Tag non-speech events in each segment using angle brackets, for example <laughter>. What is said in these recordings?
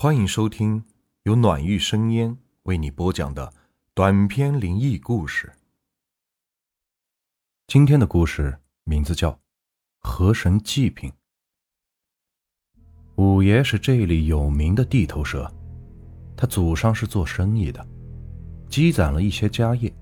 欢迎收听由暖玉生烟为你播讲的短篇灵异故事。今天的故事名字叫《河神祭品》。五爷是这里有名的地头蛇，他祖上是做生意的，积攒了一些家业，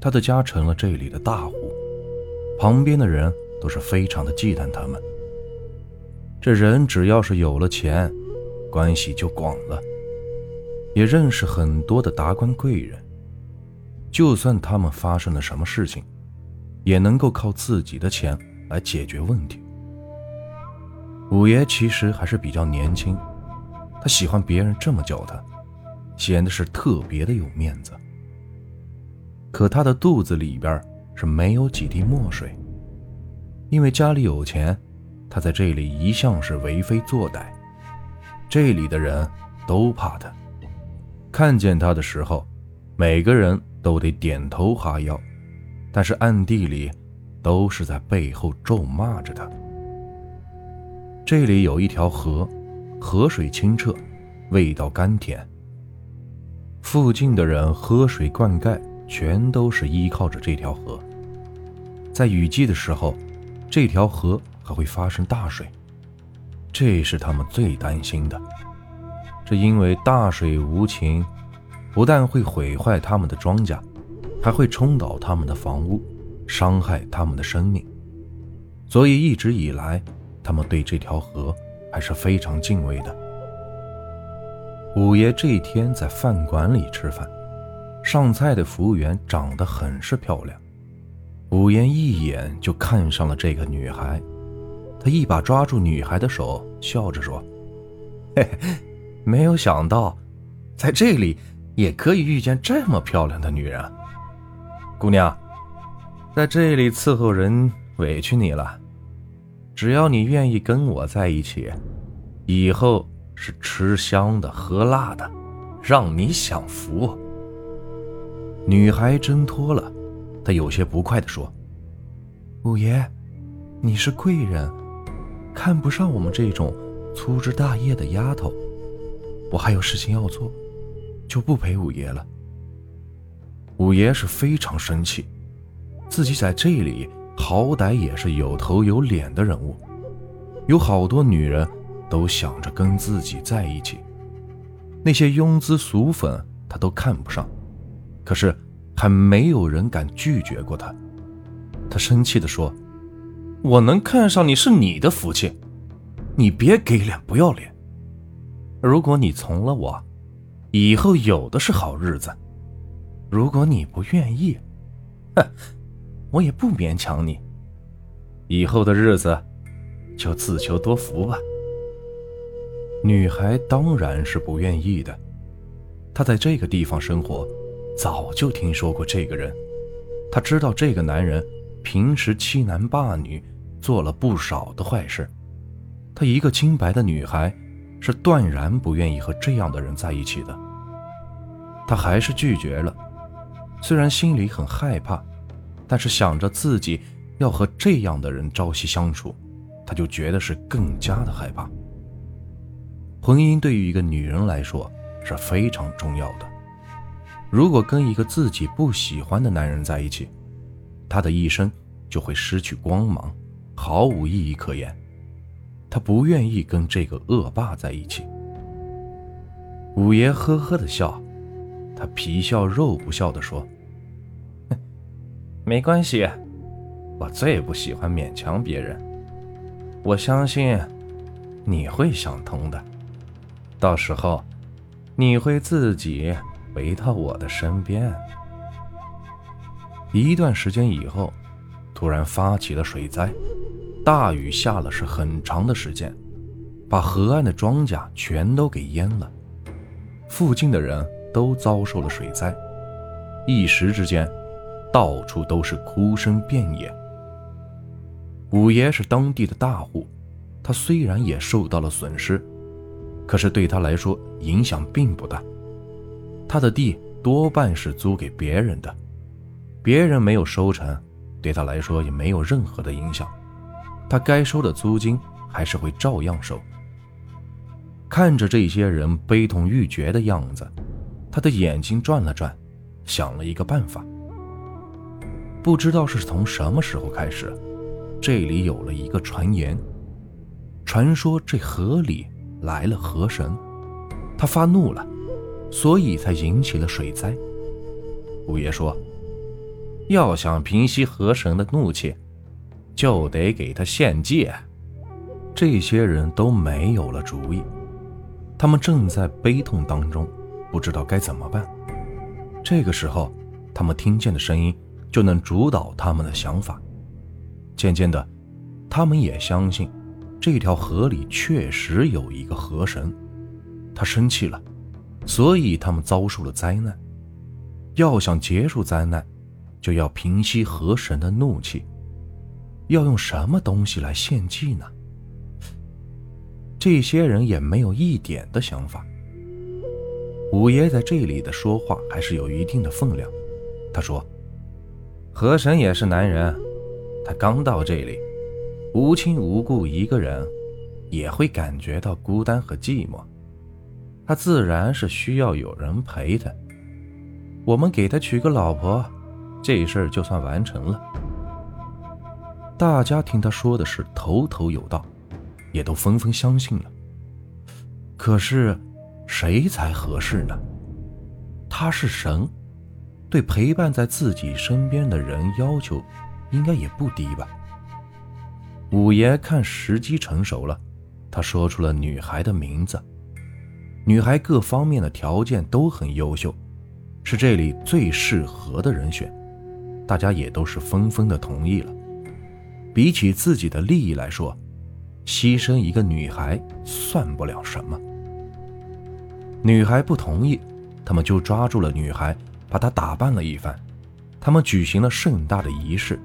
他的家成了这里的大户，旁边的人都是非常的忌惮他们。这人只要是有了钱。关系就广了，也认识很多的达官贵人。就算他们发生了什么事情，也能够靠自己的钱来解决问题。五爷其实还是比较年轻，他喜欢别人这么叫他，显得是特别的有面子。可他的肚子里边是没有几滴墨水，因为家里有钱，他在这里一向是为非作歹。这里的人都怕他，看见他的时候，每个人都得点头哈腰，但是暗地里都是在背后咒骂着他。这里有一条河，河水清澈，味道甘甜。附近的人喝水灌溉，全都是依靠着这条河。在雨季的时候，这条河还会发生大水。这是他们最担心的，这因为大水无情，不但会毁坏他们的庄稼，还会冲倒他们的房屋，伤害他们的生命。所以一直以来，他们对这条河还是非常敬畏的。五爷这一天在饭馆里吃饭，上菜的服务员长得很是漂亮，五爷一眼就看上了这个女孩。他一把抓住女孩的手，笑着说：“嘿嘿，没有想到，在这里也可以遇见这么漂亮的女人。姑娘，在这里伺候人委屈你了。只要你愿意跟我在一起，以后是吃香的喝辣的，让你享福。”女孩挣脱了，她有些不快地说：“五爷，你是贵人。”看不上我们这种粗枝大叶的丫头，我还有事情要做，就不陪五爷了。五爷是非常生气，自己在这里好歹也是有头有脸的人物，有好多女人都想着跟自己在一起，那些庸脂俗粉他都看不上，可是还没有人敢拒绝过他。他生气地说。我能看上你是你的福气，你别给脸不要脸。如果你从了我，以后有的是好日子；如果你不愿意，哼，我也不勉强你。以后的日子就自求多福吧。女孩当然是不愿意的，她在这个地方生活，早就听说过这个人，她知道这个男人。平时欺男霸女，做了不少的坏事。她一个清白的女孩，是断然不愿意和这样的人在一起的。她还是拒绝了，虽然心里很害怕，但是想着自己要和这样的人朝夕相处，她就觉得是更加的害怕。婚姻对于一个女人来说是非常重要的。如果跟一个自己不喜欢的男人在一起，他的一生就会失去光芒，毫无意义可言。他不愿意跟这个恶霸在一起。五爷呵呵的笑，他皮笑肉不笑的说：“没关系，我最不喜欢勉强别人。我相信你会想通的，到时候你会自己回到我的身边。”一段时间以后，突然发起了水灾，大雨下了是很长的时间，把河岸的庄稼全都给淹了，附近的人都遭受了水灾，一时之间，到处都是哭声遍野。五爷是当地的大户，他虽然也受到了损失，可是对他来说影响并不大，他的地多半是租给别人的。别人没有收成，对他来说也没有任何的影响，他该收的租金还是会照样收。看着这些人悲痛欲绝的样子，他的眼睛转了转，想了一个办法。不知道是从什么时候开始，这里有了一个传言，传说这河里来了河神，他发怒了，所以才引起了水灾。五爷说，要想平息河神的怒气，就得给他献祭。这些人都没有了主意。他们正在悲痛当中，不知道该怎么办。这个时候，他们听见的声音就能主导他们的想法。渐渐的，他们也相信，这条河里确实有一个河神，他生气了，所以他们遭受了灾难。要想结束灾难，就要平息河神的怒气。要用什么东西来献祭呢？这些人也没有一点的想法。五爷在这里的说话还是有一定的分量。他说：“河神也是男人，他刚到这里，无亲无故一个人，也会感觉到孤单和寂寞。他自然是需要有人陪他。我们给他娶个老婆，这事儿就算完成了。”大家听他说的是头头有道。也都纷纷相信了。可是，谁才合适呢？他是神，对陪伴在自己身边的人要求，应该也不低吧？五爷看时机成熟了，他说出了女孩的名字。女孩各方面的条件都很优秀，是这里最适合的人选。大家也都是纷纷的同意了。比起自己的利益来说，牺牲一个女孩算不了什么。女孩不同意，他们就抓住了女孩，把她打扮了一番。他们举行了盛大的仪式，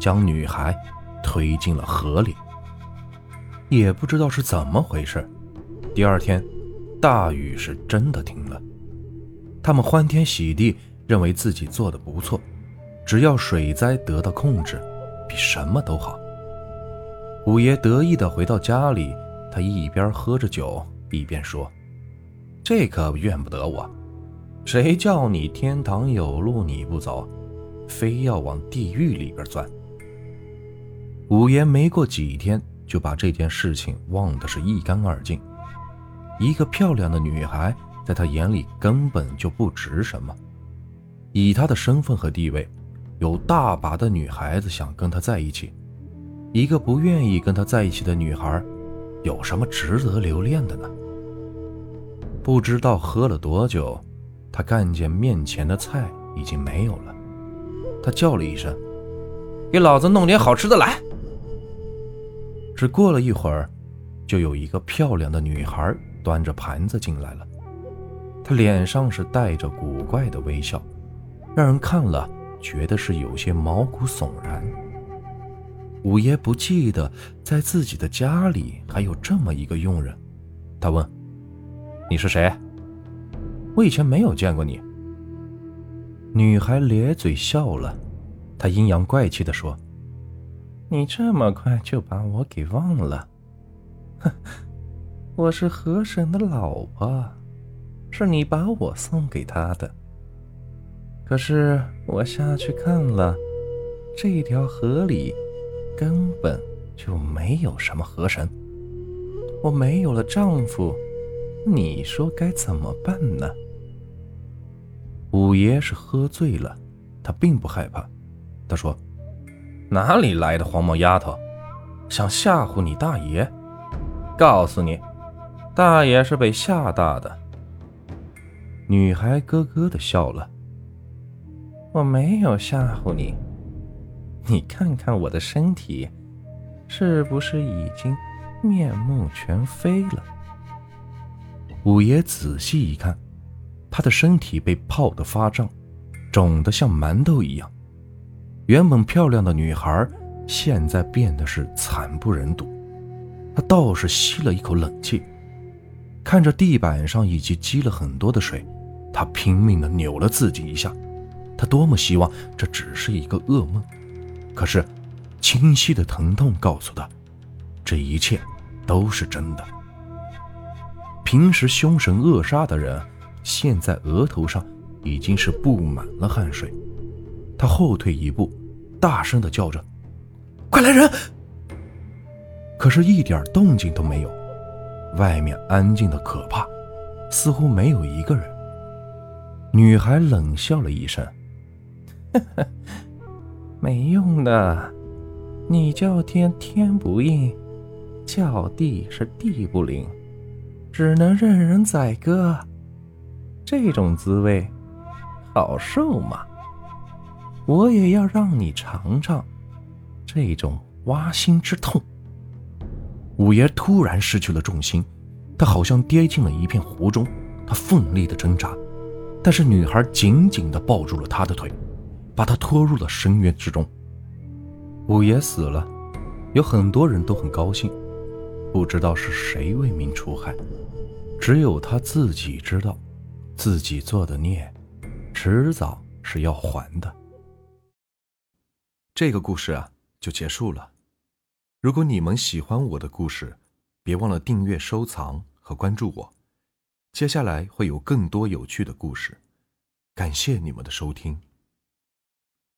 将女孩推进了河里。也不知道是怎么回事，第二天，大雨是真的停了。他们欢天喜地，认为自己做的不错，只要水灾得到控制，比什么都好。五爷得意地回到家里，他一边喝着酒，一边说：“这可怨不得我，谁叫你天堂有路你不走，非要往地狱里边钻。”五爷没过几天就把这件事情忘得是一干二净。一个漂亮的女孩在他眼里根本就不值什么，以他的身份和地位，有大把的女孩子想跟他在一起。一个不愿意跟他在一起的女孩，有什么值得留恋的呢？不知道喝了多久，他看见面前的菜已经没有了，他叫了一声：“给老子弄点好吃的来！”只过了一会儿，就有一个漂亮的女孩端着盘子进来了，她脸上是带着古怪的微笑，让人看了觉得是有些毛骨悚然。五爷不记得在自己的家里还有这么一个佣人，他问：“你是谁？我以前没有见过你。”女孩咧嘴笑了，她阴阳怪气地说：“你这么快就把我给忘了？哼，<laughs> 我是河神的老婆，是你把我送给他的。可是我下去看了，这条河里……”根本就没有什么河神，我没有了丈夫，你说该怎么办呢？五爷是喝醉了，他并不害怕。他说：“哪里来的黄毛丫头，想吓唬你大爷？告诉你，大爷是被吓大的。”女孩咯咯的笑了：“我没有吓唬你。”你看看我的身体，是不是已经面目全非了？五爷仔细一看，他的身体被泡得发胀，肿得像馒头一样。原本漂亮的女孩，现在变得是惨不忍睹。他倒是吸了一口冷气，看着地板上以及积了很多的水，他拼命地扭了自己一下。他多么希望这只是一个噩梦。可是，清晰的疼痛告诉他，这一切都是真的。平时凶神恶煞的人，现在额头上已经是布满了汗水。他后退一步，大声的叫着：“快来人！”可是，一点动静都没有。外面安静的可怕，似乎没有一个人。女孩冷笑了一声：“ <laughs> 没用的，你叫天天不应，叫地是地不灵，只能任人宰割。这种滋味，好受吗？我也要让你尝尝这种挖心之痛。”五爷突然失去了重心，他好像跌进了一片湖中，他奋力的挣扎。但是女孩紧紧的抱住了他的腿，把他拖入了深渊之中。五爷死了，有很多人都很高兴，不知道是谁为民除害，只有他自己知道，自己做的孽，迟早是要还的。这个故事啊，就结束了。如果你们喜欢我的故事，别忘了订阅、收藏和关注我。接下来会有更多有趣的故事，感谢你们的收听。